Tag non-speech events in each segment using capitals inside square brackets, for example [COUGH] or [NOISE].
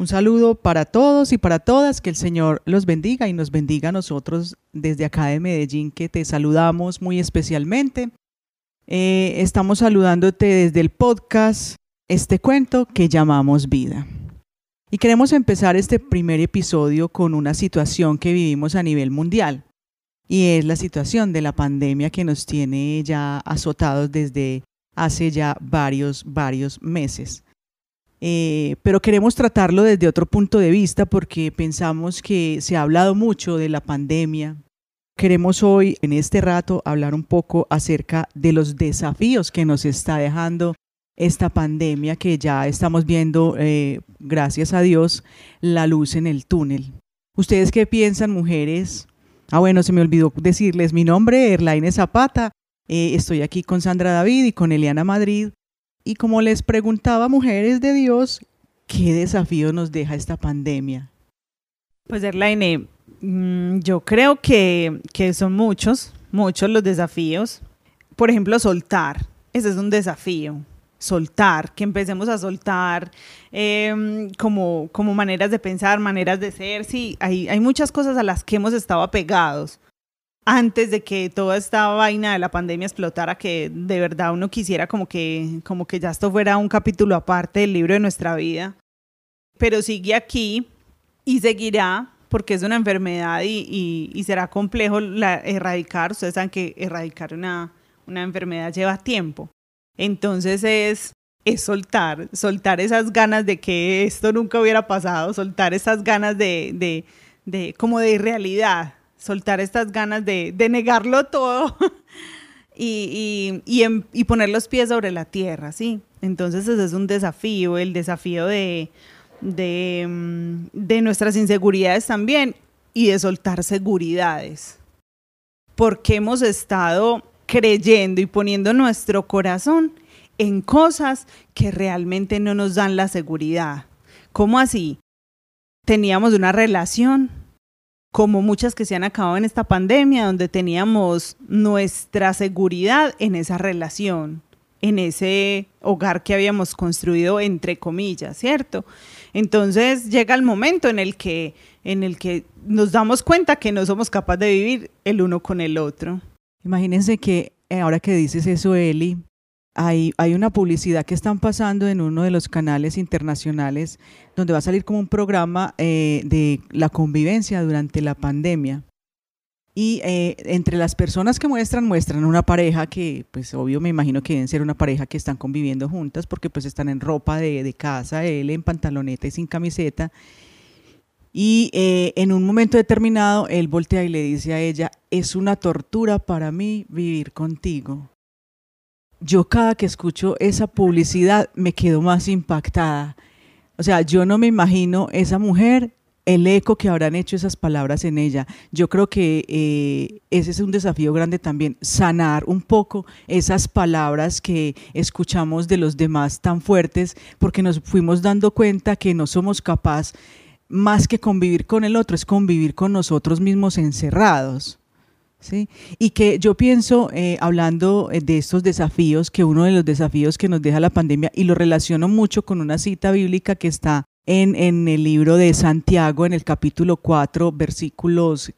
Un saludo para todos y para todas, que el Señor los bendiga y nos bendiga a nosotros desde acá de Medellín, que te saludamos muy especialmente. Eh, estamos saludándote desde el podcast, este cuento que llamamos vida. Y queremos empezar este primer episodio con una situación que vivimos a nivel mundial, y es la situación de la pandemia que nos tiene ya azotados desde hace ya varios, varios meses. Eh, pero queremos tratarlo desde otro punto de vista porque pensamos que se ha hablado mucho de la pandemia. Queremos hoy, en este rato, hablar un poco acerca de los desafíos que nos está dejando esta pandemia que ya estamos viendo, eh, gracias a Dios, la luz en el túnel. ¿Ustedes qué piensan, mujeres? Ah, bueno, se me olvidó decirles mi nombre, Erlaine Zapata. Eh, estoy aquí con Sandra David y con Eliana Madrid y como les preguntaba, mujeres de Dios, ¿qué desafío nos deja esta pandemia? Pues Erlaine, mm, yo creo que, que son muchos, muchos los desafíos. Por ejemplo, soltar, ese es un desafío soltar, que empecemos a soltar em, como, como maneras de pensar, maneras de ser. Sí, hay, hay muchas cosas a las que hemos estado apegados antes de que toda esta vaina de la pandemia explotara, que de verdad uno quisiera como que, como que ya esto fuera un capítulo aparte del libro de nuestra vida. Pero sigue aquí y seguirá porque es una enfermedad y, y, será complejo erradicar. Ustedes saben que erradicar una, una enfermedad lleva tiempo. Entonces es, es soltar, soltar esas ganas de que esto nunca hubiera pasado, soltar esas ganas de, de, como de irrealidad, soltar estas ganas de, negarlo todo [LAUGHS] y, y, y, poner los pies sobre la tierra, ¿sí? Entonces ese es un desafío, el desafío de, de, mm, de nuestras inseguridades también y de soltar seguridades. Porque hemos estado creyendo y poniendo nuestro corazón en cosas que realmente no nos dan la seguridad. ¿Cómo así? Teníamos una relación como muchas que se han acabado en esta pandemia, donde teníamos nuestra seguridad en esa relación, en ese hogar que habíamos construido entre comillas, ¿cierto? Entonces llega el momento en el que en el que nos damos cuenta que no somos capaces de vivir el uno con el otro. Imagínense que eh, ahora que dices eso, Eli, hay, hay, una publicidad que están pasando en uno de los canales internacionales donde va a salir como un programa eh, de la convivencia durante la pandemia. Y eh, entre las personas que muestran, muestran una pareja que, pues obvio me imagino que deben ser una pareja que están conviviendo juntas porque pues están en ropa de, de casa, él en pantaloneta y sin camiseta. Y eh, en un momento determinado, él voltea y le dice a ella, es una tortura para mí vivir contigo yo cada que escucho esa publicidad me quedo más impactada. O sea, yo no me imagino esa mujer, el eco que habrán hecho esas palabras en ella. Yo creo que eh, ese es un desafío grande también, sanar un poco esas palabras que escuchamos de los demás tan fuertes, porque nos fuimos dando cuenta que no somos capaces más que convivir con el otro, es convivir con nosotros mismos encerrados. ¿sí? Y que yo pienso, eh, hablando eh, de estos desafíos, que uno de los desafíos que nos deja la pandemia, y lo relaciono mucho con una cita bíblica que está en, en el libro de Santiago, en el capítulo 4, versículos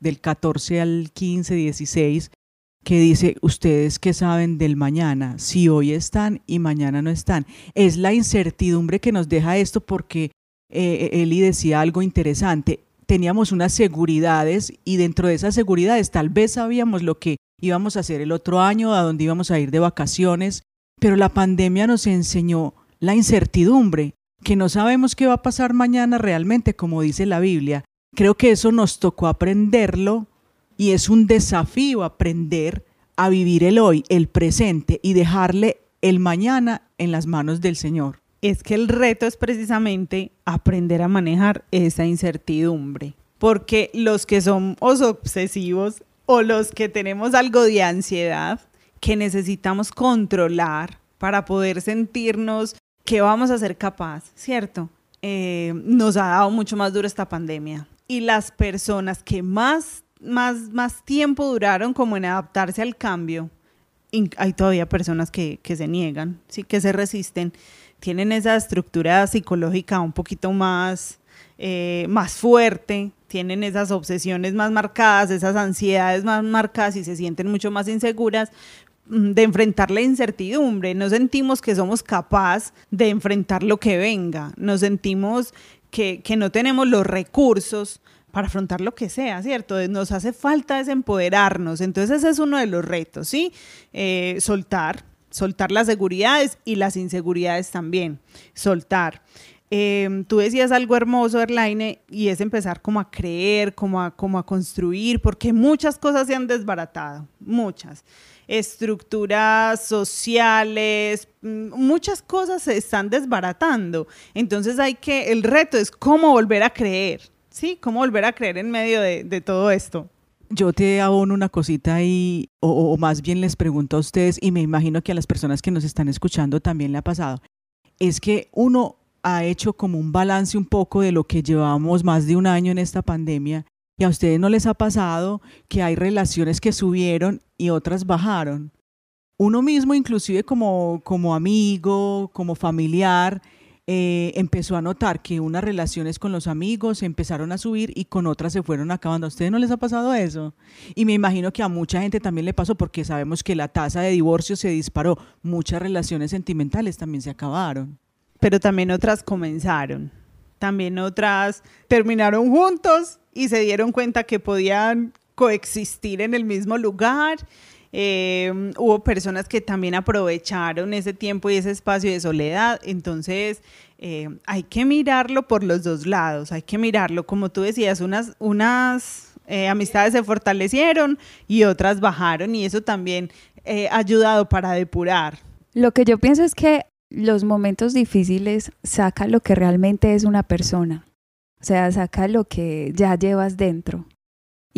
del 14 al 15, 16, que dice, ustedes que saben del mañana, si hoy están y mañana no están. Es la incertidumbre que nos deja esto porque eh, Eli decía algo interesante, teníamos unas seguridades y dentro de esas seguridades tal vez sabíamos lo que íbamos a hacer el otro año, a dónde íbamos a ir de vacaciones, pero la pandemia nos enseñó la incertidumbre, que no sabemos qué va a pasar mañana realmente, como dice la Biblia. Creo que eso nos tocó aprenderlo y es un desafío aprender a vivir el hoy, el presente y dejarle el mañana en las manos del Señor es que el reto es precisamente aprender a manejar esa incertidumbre. Porque los que somos obsesivos o los que tenemos algo de ansiedad que necesitamos controlar para poder sentirnos que vamos a ser capaz, ¿cierto? Eh, nos ha dado mucho más duro esta pandemia. Y las personas que más, más, más tiempo duraron como en adaptarse al cambio hay todavía personas que, que, se niegan, ¿sí? que se resisten, tienen esa estructura psicológica un poquito más, eh, más fuerte, tienen esas obsesiones más marcadas, esas ansiedades más marcadas y se sienten mucho más inseguras mm, de enfrentar la incertidumbre. No sentimos que somos capaces de enfrentar lo que venga, nos sentimos que, que no tenemos los recursos para afrontar lo que sea, ¿cierto? Nos hace falta desempoderarnos. Entonces ese es uno de los retos, ¿sí? Eh, soltar, soltar las seguridades y las inseguridades también, soltar. Em, tú decías algo hermoso, Erlaine, y es empezar como a creer, como a, como a construir, porque muchas cosas se han desbaratado, muchas. Estructuras sociales, mm, muchas cosas se están desbaratando. Entonces hay que, el reto es cómo volver a creer, sí, cómo volver a creer en medio de, todo esto. Yo te abono una cosita ahí, o, más bien les pregunto a ustedes, y me imagino que a las personas que nos están escuchando también le ha pasado, es que uno ha hecho como un balance un poco de lo que llevamos más de un año en esta pandemia, y a ustedes no les ha pasado que hay relaciones que subieron y otras bajaron. Uno mismo, inclusive como, como amigo, como familiar, eh, empezó a notar que unas relaciones con los amigos empezaron a subir y con otras se fueron acabando. ¿A ustedes no les ha pasado eso? Y me imagino que a mucha gente también le pasó porque sabemos que la tasa de divorcio se disparó. Muchas relaciones sentimentales también se acabaron. Pero también otras comenzaron. También otras terminaron juntos y se dieron cuenta que podían coexistir en el mismo lugar eh, hubo personas que también aprovecharon ese tiempo y ese espacio de soledad. Entonces, eh, hay que mirarlo por los dos lados, hay que mirarlo, como tú decías, unas, eh, amistades se fortalecieron y otras bajaron y eso también ha ayudado para depurar. Lo que yo pienso es que los momentos difíciles saca lo que realmente es una persona, o sea, saca lo que ya llevas dentro.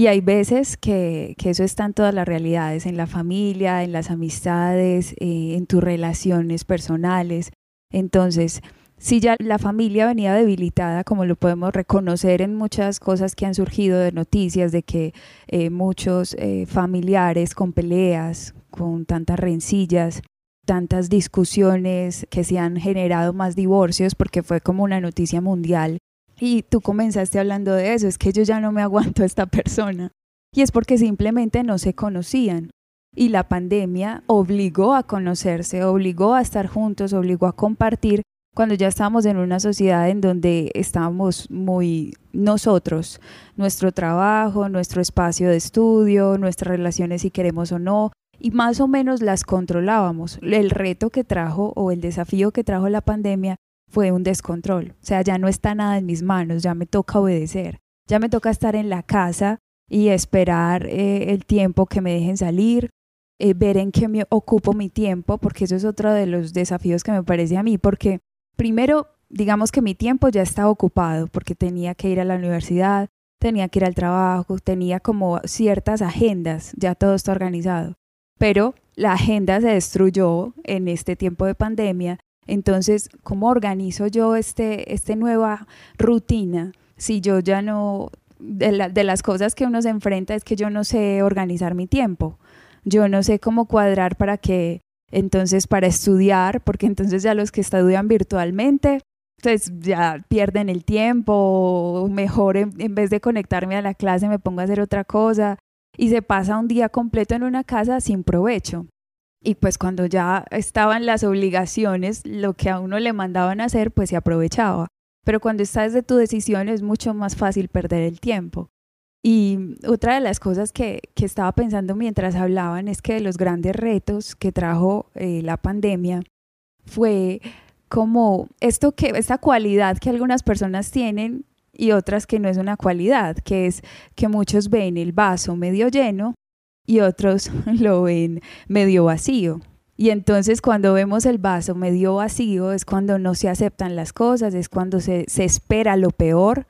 Y hay veces que, eso está en todas las realidades, en la familia, en las amistades, eh, en tus relaciones personales. Entonces, si ya la familia venía debilitada, como lo podemos reconocer en muchas cosas que han surgido de noticias, de que eh, muchos eh, familiares con peleas, con tantas rencillas, tantas discusiones que se han generado más divorcios, porque fue como una noticia mundial, y tú comenzaste hablando de eso, es que yo ya no me [LAUGHS] aguanto a esta persona. Y es porque simplemente no se conocían. Y la pandemia obligó a conocerse, obligó a estar juntos, obligó a compartir cuando ya estábamos en una sociedad en donde estábamos muy nosotros, nuestro trabajo, nuestro espacio de estudio, nuestras relaciones si queremos o no, y más o menos las controlábamos. El reto que trajo o el desafío que trajo la pandemia fue un descontrol. O sea, ya no está nada en mis manos, ya me toca obedecer, ya me toca estar en la casa y esperar eh, el tiempo que me dejen salir, eh, ver en qué me ocupo mi tiempo, porque eso es otro de los desafíos que me parece a mí, porque primero, digamos que mi tiempo ya estaba ocupado, porque tenía que ir a la universidad, tenía que ir al trabajo, tenía como ciertas agendas, ya todo está organizado, pero la agenda se destruyó en este tiempo de pandemia entonces, ¿cómo organizo yo este, este nueva rutina si yo ya no, de, de las cosas que uno se enfrenta es que yo no sé organizar mi tiempo, yo no sé cómo cuadrar para que, entonces, para estudiar, porque entonces ya los que estudian virtualmente, pues ya pierden el tiempo, mejor en, en, vez de conectarme a la clase me pongo a hacer otra cosa y se pasa un día completo en una casa sin provecho. Y pues cuando ya estaban las obligaciones, lo que a uno le mandaban hacer, pues se aprovechaba. Pero cuando estás de tu decisión es mucho más fácil perder el tiempo. Y otra de las cosas que, que estaba pensando mientras hablaban es que de los grandes retos que trajo eh, la pandemia fue como esto que, esta cualidad que algunas personas tienen y otras que no es una cualidad, que es que muchos ven el vaso medio lleno y otros [LAUGHS] lo ven medio vacío. Y entonces cuando vemos el vaso medio vacío es cuando no se aceptan las cosas, es cuando se, espera lo peor.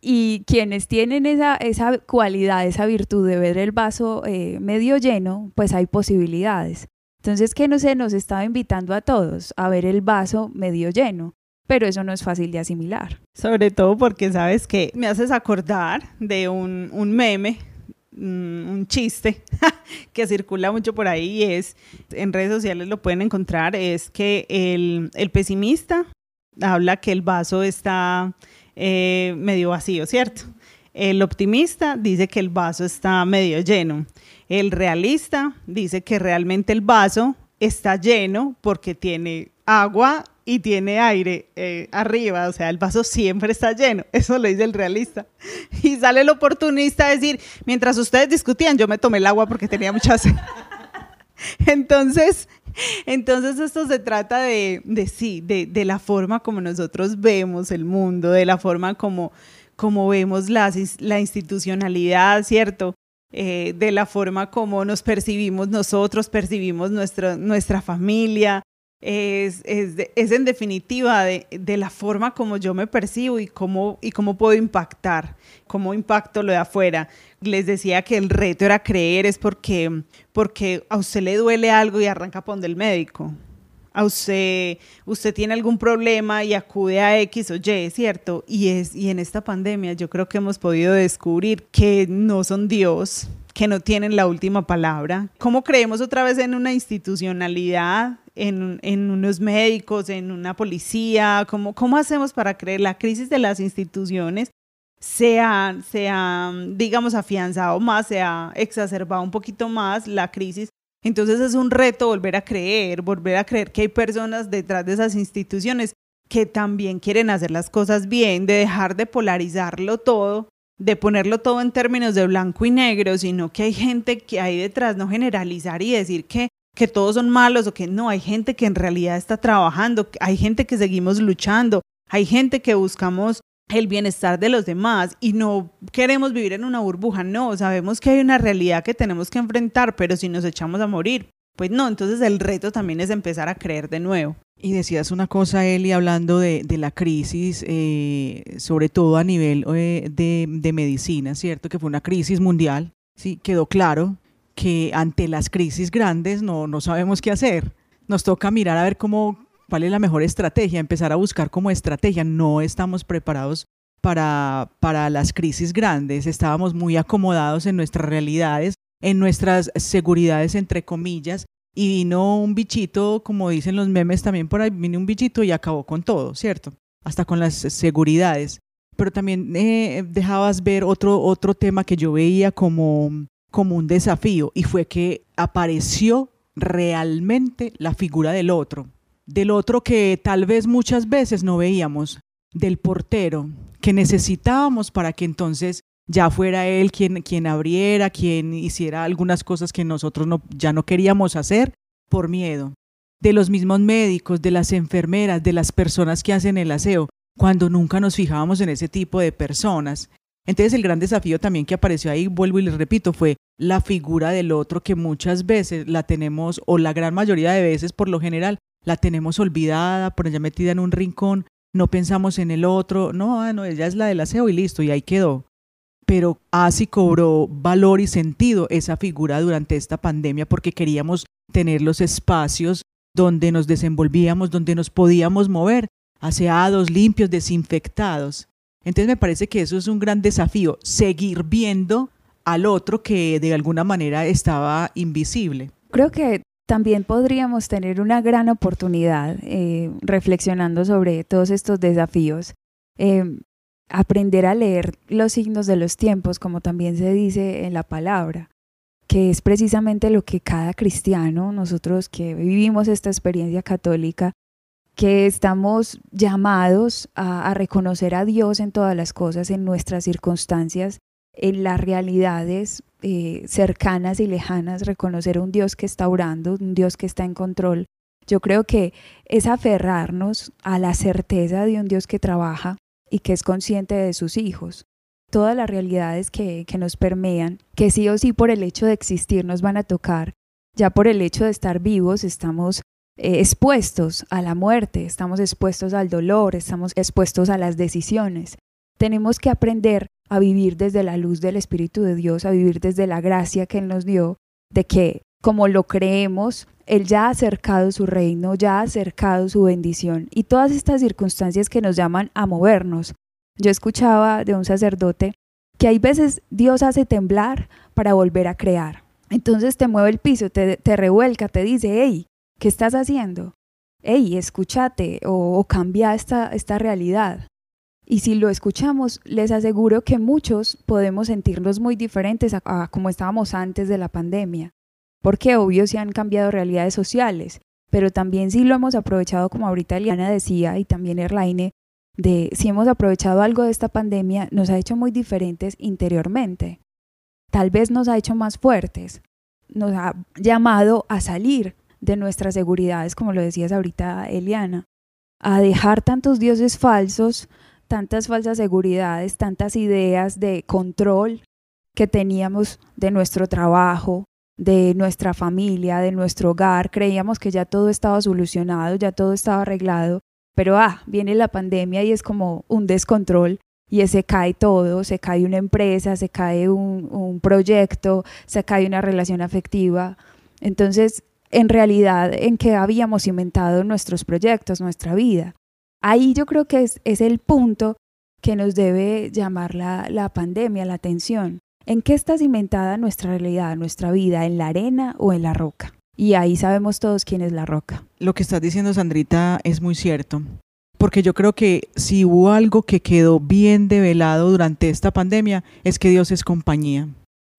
Y quienes tienen esa, esa cualidad, esa virtud de ver el vaso eh, medio lleno, pues hay posibilidades. Entonces, ¿qué no se nos estaba invitando a todos a ver el vaso medio lleno? Pero eso no es fácil de asimilar. Sobre todo porque sabes que me haces acordar de un, un meme un chiste [LAUGHS] que circula mucho por ahí es, en redes sociales lo pueden encontrar, es que el, el pesimista habla que el vaso está eh, medio vacío, ¿cierto? El optimista dice que el vaso está medio lleno. El realista dice que realmente el vaso está lleno porque tiene agua y tiene aire eh, arriba, o sea, el vaso siempre está lleno, [LAUGHS] eso lo dice el realista. Y sale el oportunista a decir, mientras ustedes discutían, yo me tomé el agua porque tenía mucha sed. [LAUGHS] Entonces, entonces esto se trata de, sí, de, la forma como nosotros vemos el mundo, de la forma como, como vemos la, institucionalidad, ¿cierto? Eh, de la forma como nos percibimos nosotros, percibimos nuestra, nuestra familia, es, es, es, en definitiva de, de, la forma como yo me percibo y cómo, y cómo puedo impactar, cómo impacto lo de afuera. Les decía que el reto era creer, es porque, porque a usted le duele algo y arranca por donde el médico. A usted, usted tiene algún problema y acude a X o Y, ¿cierto? Y, es, y en esta pandemia yo creo que hemos podido descubrir que no son Dios, que no tienen la última palabra. ¿Cómo creemos otra vez en una institucionalidad en, en, unos médicos, en una policía? ¿Cómo, ¿Cómo hacemos para creer la crisis de las instituciones? Se ha, se ha, digamos, afianzado más, se ha exacerbado un poquito más la crisis. Entonces es un reto volver a creer, volver a creer que hay personas detrás de esas instituciones que también quieren hacer las cosas bien, de dejar de polarizarlo todo, de ponerlo todo en términos de blanco y negro, sino que hay gente que hay detrás, no generalizar y decir que que todos son malos o que no, hay gente que en realidad está trabajando, hay gente que seguimos luchando, hay gente que buscamos el bienestar de los demás y no queremos vivir en una burbuja, no, sabemos que hay una realidad que tenemos que enfrentar, pero si nos echamos a morir, pues no, entonces el reto también es empezar a creer de nuevo. Y decías una cosa, Eli, hablando de, de la crisis, eh, sobre todo a nivel eh, de, de medicina, ¿cierto? Que fue una crisis mundial, sí, quedó claro, que ante las crisis grandes no, no sabemos qué hacer. Nos toca mirar a ver cómo, cuál es la mejor estrategia, empezar a buscar como estrategia. No estamos preparados para, para las crisis grandes, estábamos muy acomodados en nuestras realidades, en nuestras seguridades, entre comillas, y vino un bichito, como dicen los memes también por ahí, vino un bichito y acabó con todo, ¿cierto? Hasta con las seguridades. Pero también eh, dejabas ver otro, otro tema que yo veía como como un desafío y fue que apareció realmente la figura del otro, del otro que tal vez muchas veces no veíamos, del portero que necesitábamos para que entonces ya fuera él quien, quien abriera, quien hiciera algunas cosas que nosotros no, ya no queríamos hacer por miedo, de los mismos médicos, de las enfermeras, de las personas que hacen el aseo, cuando nunca nos fijábamos en ese tipo de personas. Entonces el gran desafío también que apareció ahí, vuelvo y les repito, fue la figura del otro que muchas veces la tenemos, o la gran mayoría de veces por lo general, la tenemos olvidada, por allá metida en un rincón, no pensamos en el otro, no, ah, no, ella es la del aseo y listo, y ahí quedó. Pero así cobró valor y sentido esa figura durante esta pandemia porque queríamos tener los espacios donde nos desenvolvíamos, donde nos podíamos mover, aseados, limpios, desinfectados. Entonces me parece que eso es un gran desafío, seguir viendo al otro que de alguna manera estaba invisible. Creo que también podríamos tener una gran oportunidad eh, reflexionando sobre todos estos desafíos. Eh, aprender a leer los signos de los tiempos, como también se dice en la palabra, que es precisamente lo que cada cristiano, nosotros que vivimos esta experiencia católica, que estamos llamados a, reconocer a Dios en todas las cosas, en nuestras circunstancias, en las realidades eh, cercanas y lejanas, reconocer a un Dios que está orando, un Dios que está en control. Yo creo que es aferrarnos a la certeza de un Dios que trabaja y que es consciente de sus hijos. Todas las realidades que, que nos permean, que sí o sí por el hecho de existir nos van a tocar, ya por el hecho de estar vivos estamos eh, expuestos a la muerte, estamos expuestos al dolor, estamos expuestos a las decisiones. Tenemos que aprender a vivir desde la luz del Espíritu de Dios, a vivir desde la gracia que Él nos dio, de que como lo creemos, Él ya ha acercado su reino, ya ha acercado su bendición y todas estas circunstancias que nos llaman a movernos. Yo escuchaba de un sacerdote que hay veces Dios hace temblar para volver a crear. Entonces te mueve el piso, te, te revuelca, te dice, hey, ¿qué estás haciendo? Hey, escúchate o, o cambia esta, esta realidad. Y si lo escuchamos, les aseguro que muchos podemos sentirnos muy diferentes a, a, como estábamos antes de la pandemia. Porque obvio se han cambiado realidades sociales, pero también si lo hemos aprovechado, como ahorita Eliana decía, y también Erlaine, de si hemos aprovechado algo de esta pandemia, nos ha hecho muy diferentes interiormente. Tal vez nos ha hecho más fuertes, nos ha llamado a salir de nuestras seguridades, como lo decías ahorita Eliana, a dejar tantos dioses falsos, tantas falsas seguridades, tantas ideas de control que teníamos de nuestro trabajo, de nuestra familia, de nuestro hogar, creíamos que ya todo estaba solucionado, ya todo estaba arreglado, pero ah, viene la pandemia y es como un descontrol y se cae todo, se cae una empresa, se cae un, un proyecto, se cae una relación afectiva. Entonces, en realidad, ¿en qué habíamos inventado nuestros proyectos, nuestra vida? Ahí yo creo que es, el punto que nos debe llamar la, la pandemia, la atención. ¿En qué está cimentada nuestra realidad, nuestra vida? ¿En la arena o en la roca? Y ahí sabemos todos quién es la roca. Lo que estás diciendo, Sandrita, es muy cierto. Porque yo creo que si hubo algo que quedó bien develado durante esta pandemia, es que Dios es compañía.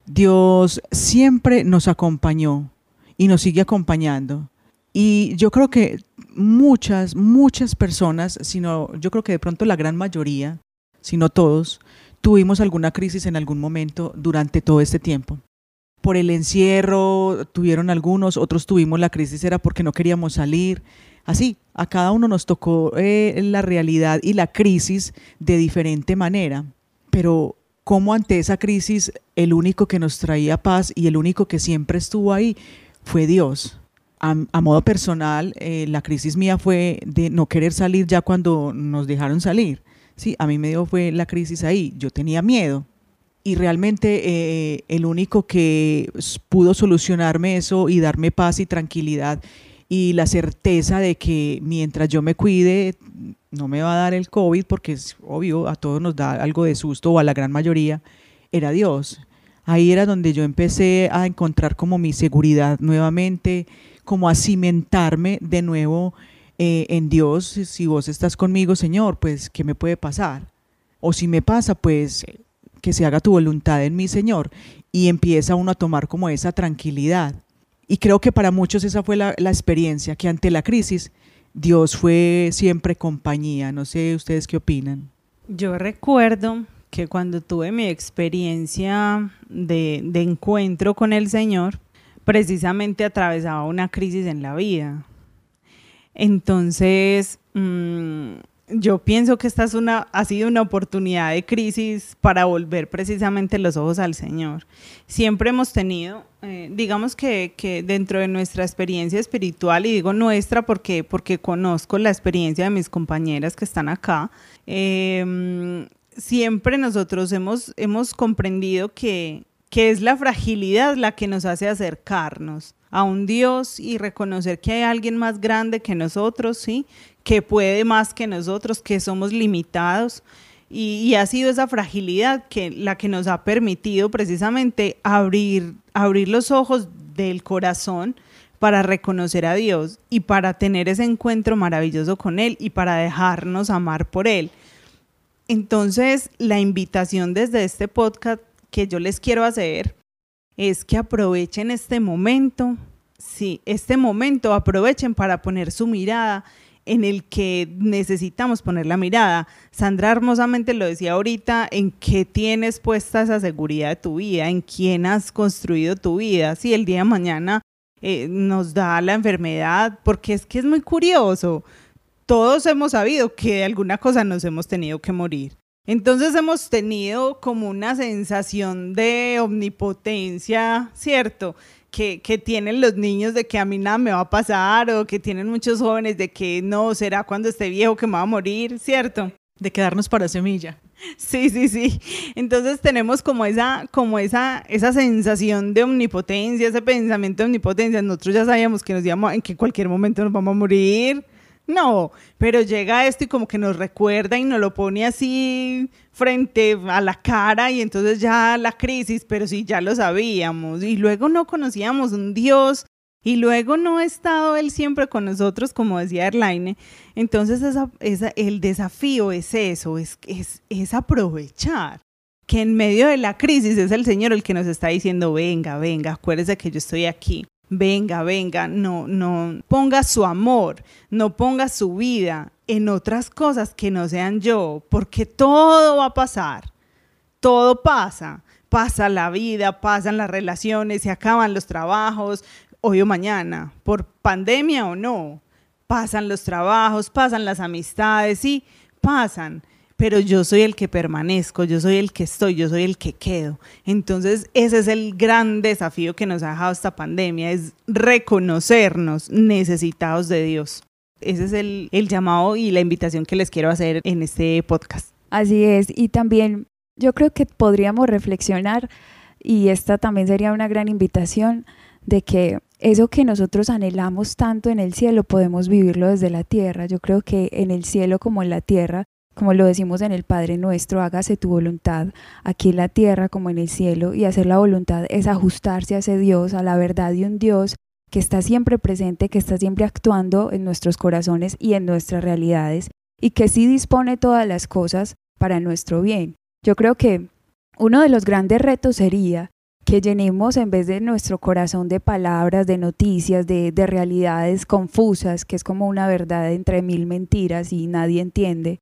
Dios siempre nos acompañó y nos sigue acompañando. Y yo creo que muchas, muchas personas, sino yo creo que de pronto la gran mayoría, si no todos, tuvimos alguna crisis en algún momento durante todo este tiempo. Por el encierro tuvieron algunos, otros tuvimos la crisis era porque no queríamos salir. Así, a cada uno nos tocó eh, la realidad y la crisis de diferente manera. Pero como ante esa crisis el único que nos traía paz y el único que siempre estuvo ahí fue Dios. A, modo personal, eh, la crisis mía fue de no querer salir ya cuando nos dejaron salir Sí, a mí me dio fue la crisis ahí. Yo tenía miedo. Y realmente eh, el único que pudo solucionarme eso y darme paz y tranquilidad y la certeza de que mientras yo me cuide no me va a dar el COVID, porque es obvio, a todos nos da algo de susto o a la gran mayoría, era Dios. Ahí era donde yo empecé a encontrar como mi seguridad nuevamente, como a cimentarme de nuevo eh, en Dios, si vos estás conmigo, Señor, pues, ¿qué me puede pasar? O si me pasa, pues, que se haga tu voluntad en mí, Señor. Y empieza uno a tomar como esa tranquilidad. Y creo que para muchos esa fue la, la experiencia, que ante la crisis Dios fue siempre compañía. No sé ustedes qué opinan. Yo recuerdo que cuando tuve mi experiencia de, de, encuentro con el Señor, precisamente atravesaba una crisis en la vida. Entonces, mmm, yo pienso que esta es una, ha sido una oportunidad de crisis para volver precisamente los ojos al Señor. Siempre hemos tenido, eh, digamos que, que, dentro de nuestra experiencia espiritual, y digo nuestra porque, porque conozco la experiencia de mis compañeras que están acá, eh, siempre nosotros hemos, hemos comprendido que, que es la fragilidad la que nos hace acercarnos a un Dios y reconocer que hay alguien más grande que nosotros, ¿sí? Que puede más que nosotros, que somos limitados. Y, y, ha sido esa fragilidad que la que nos ha permitido precisamente abrir, abrir los ojos del corazón para reconocer a Dios y para tener ese encuentro maravilloso con Él y para dejarnos amar por Él. Entonces, la invitación desde este podcast que yo les quiero hacer es que aprovechen este momento, sí, este momento aprovechen para poner su mirada en el que necesitamos poner la mirada. Sandra hermosamente lo decía ahorita, en qué tienes puesta esa seguridad de tu vida, en quién has construido tu vida. Si el día de mañana eh, nos da la enfermedad, porque es que es muy curioso. Todos hemos sabido que de alguna cosa nos hemos tenido que morir. Entonces hemos tenido como una sensación de omnipotencia, ¿cierto? Que, que, tienen los niños de que a mí nada me va a pasar o que tienen muchos jóvenes de que no, será cuando esté viejo que me va a morir, ¿cierto? De quedarnos para semilla. Sí, sí, sí. Entonces tenemos como esa, como esa, esa sensación de omnipotencia, ese pensamiento de omnipotencia. Nosotros ya sabíamos que nos íbamos, en que cualquier momento nos vamos a morir, No, pero llega esto y como que nos recuerda y nos lo pone así frente a la cara y entonces ya la crisis, pero sí, ya lo sabíamos. Y luego no conocíamos un Dios y luego no ha estado Él siempre con nosotros, como decía Erlaine. Entonces esa, el desafío es eso, es, es, es aprovechar que en medio de la crisis es el Señor el que nos está diciendo, venga, venga, acuérdese que yo estoy aquí. Venga, venga, no, no ponga su amor, no ponga su vida en otras cosas que no sean yo, porque todo va a pasar, todo pasa, pasa la vida, pasan las relaciones, se acaban los trabajos, hoy o mañana, por pandemia o no, pasan los trabajos, pasan las amistades, sí, pasan pero yo soy el que permanezco, yo soy el que estoy, yo soy el que quedo. Entonces, ese es el gran desafío que nos ha dejado esta pandemia, es reconocernos necesitados de Dios. Ese es el, el llamado y la invitación que les quiero hacer en este podcast. Así es, y también yo creo que podríamos reflexionar, y esta también sería una gran invitación, de que eso que nosotros anhelamos tanto en el cielo podemos vivirlo desde la tierra. Yo creo que en el cielo como en la tierra como lo decimos en el Padre nuestro, hágase tu voluntad aquí en la tierra como en el cielo, y hacer la voluntad es ajustarse a ese Dios, a la verdad de un Dios que está siempre presente, que está siempre actuando en nuestros corazones y en nuestras realidades, y que sí dispone todas las cosas para nuestro bien. Yo creo que uno de los grandes retos sería que llenemos en vez de nuestro corazón de palabras, de noticias, de, de realidades confusas, que es como una verdad entre mil mentiras y nadie entiende,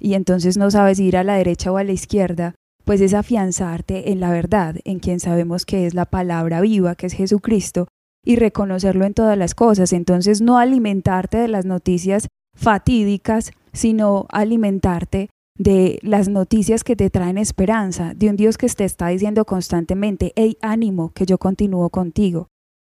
y entonces no sabes ir a la derecha o a la izquierda, pues es afianzarte en la verdad, en quien sabemos que es la palabra viva, que es Jesucristo, y reconocerlo en todas las cosas. Entonces no alimentarte de las noticias fatídicas, sino alimentarte de las noticias que te traen esperanza, de un Dios que te está diciendo constantemente, hey, ánimo, que yo continúo contigo,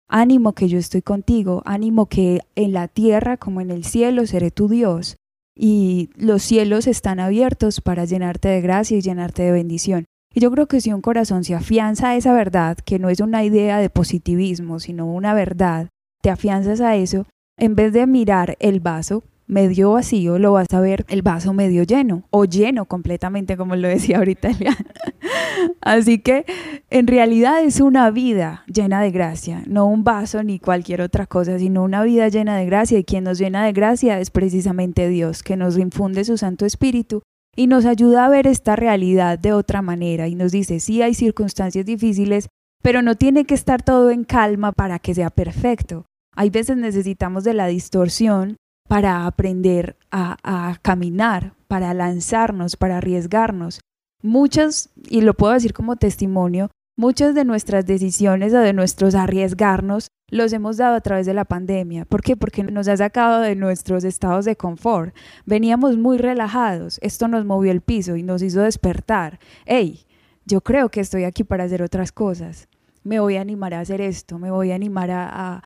ánimo que yo estoy contigo, ánimo que en la tierra como en el cielo seré tu Dios, y los cielos están abiertos para llenarte de gracia y llenarte de bendición. Y yo creo que si un corazón se afianza a esa verdad, que no es una idea de positivismo, sino una verdad, te afianzas a eso, en vez de mirar el vaso medio vacío, lo vas a ver el vaso medio lleno o lleno completamente, como lo decía ahorita [LAUGHS] Así que en realidad es una vida llena de gracia, no un vaso ni cualquier otra cosa, sino una vida llena de gracia y quien nos llena de gracia es precisamente Dios, que nos infunde su Santo Espíritu y nos ayuda a ver esta realidad de otra manera y nos dice, sí hay circunstancias difíciles, pero no tiene que estar todo en calma para que sea perfecto. Hay veces necesitamos de la distorsión para aprender a, caminar, para lanzarnos, para arriesgarnos. Muchas, y lo puedo decir como testimonio, muchas de nuestras decisiones o de nuestros arriesgarnos los hemos dado a través de la pandemia. ¿Por qué? Porque nos ha sacado de nuestros estados de confort. Veníamos muy relajados, esto nos movió el piso y nos hizo despertar. ¡Hey! Yo creo que estoy aquí para hacer otras cosas. Me voy a animar a hacer esto, me voy a animar a,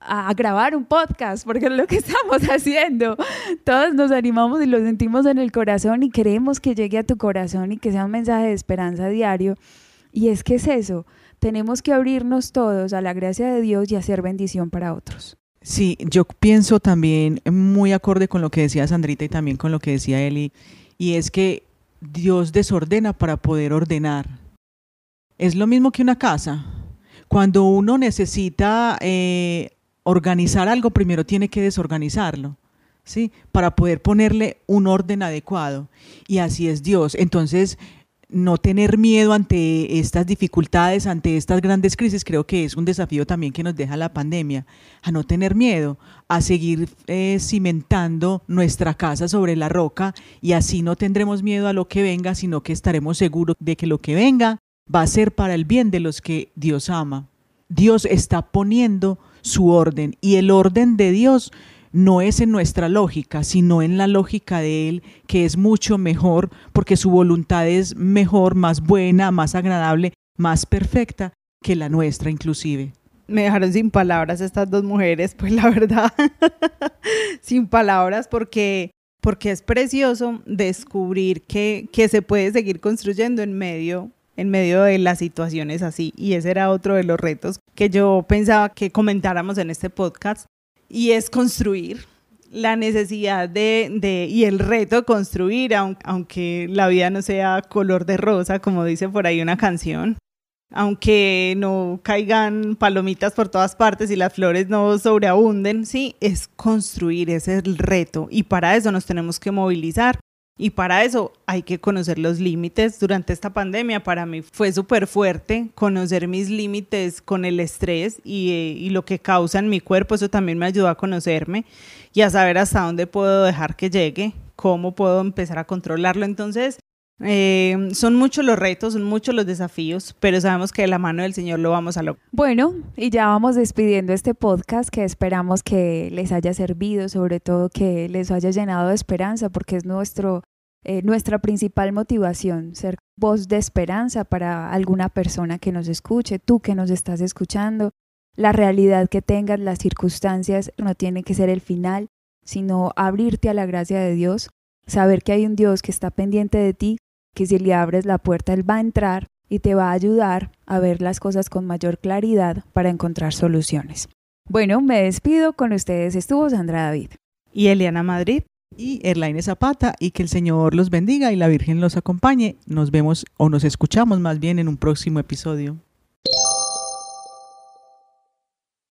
a grabar un podcast, porque es lo que [LAUGHS] estamos haciendo. Todos nos animamos y lo sentimos en el corazón y queremos que llegue a tu corazón y que sea un mensaje de esperanza diario. Y es que es eso, tenemos que abrirnos todos a la gracia de Dios y hacer bendición para otros. Sí, yo pienso también muy acorde con lo que decía Sandrita y también con lo que decía Eli, y es que Dios desordena para poder ordenar. Es lo mismo que una casa. Cuando uno necesita eh, organizar algo, primero tiene que desorganizarlo, ¿sí? Para poder ponerle un orden adecuado. Y así es Dios. Entonces, no tener miedo ante estas dificultades, ante estas grandes crisis, creo que es un desafío también que nos deja la pandemia, a no tener miedo, a seguir eh, cimentando nuestra casa sobre la roca y así no tendremos miedo a lo que venga, sino que estaremos seguros de que lo que venga va a ser para el bien de los que Dios ama. Dios está poniendo su orden. Y el orden de Dios no es en nuestra lógica, sino en la lógica de Él, que es mucho mejor, porque su voluntad es mejor, más buena, más agradable, más perfecta que la nuestra inclusive. Me dejaron sin palabras estas dos mujeres, pues la verdad, [LAUGHS] sin palabras, porque, porque es precioso descubrir que, que se puede seguir construyendo en medio en medio de las situaciones así. Y ese era otro de los retos que yo pensaba que comentáramos en este podcast. Y es construir, la necesidad de, de, y el reto de construir, aunque la vida no sea color de rosa, como dice por ahí una canción, aunque no caigan palomitas por todas partes y las flores no sobreabunden, sí, es construir, ese es el reto. Y para eso nos tenemos que movilizar. Y para eso hay que conocer los límites. Durante esta pandemia para mí fue súper fuerte conocer mis límites con el estrés y, eh, y, lo que causa en mi cuerpo. Eso también me ayudó a conocerme y a saber hasta dónde puedo dejar que llegue, cómo puedo empezar a controlarlo. Entonces, eh, son muchos los retos, son muchos los desafíos, pero sabemos que de la mano del Señor lo vamos a lograr. Bueno, y ya vamos despidiendo este podcast que esperamos que les haya servido, sobre todo que les haya llenado de esperanza, porque es nuestro, eh, nuestra principal motivación, ser voz de esperanza para alguna persona que nos escuche, tú que nos estás escuchando. La realidad que tengas, las circunstancias, no tiene que ser el final, sino abrirte a la gracia de Dios, saber que hay un Dios que está pendiente de ti, que si le abres la puerta Él va a entrar y te va a ayudar a ver las cosas con mayor claridad para encontrar soluciones. Bueno, me despido. Con ustedes estuvo Sandra David. Y Eliana Madrid. Y Erlaine Zapata. Y que el Señor los bendiga y la Virgen los acompañe. Nos vemos o nos escuchamos más bien en un próximo episodio.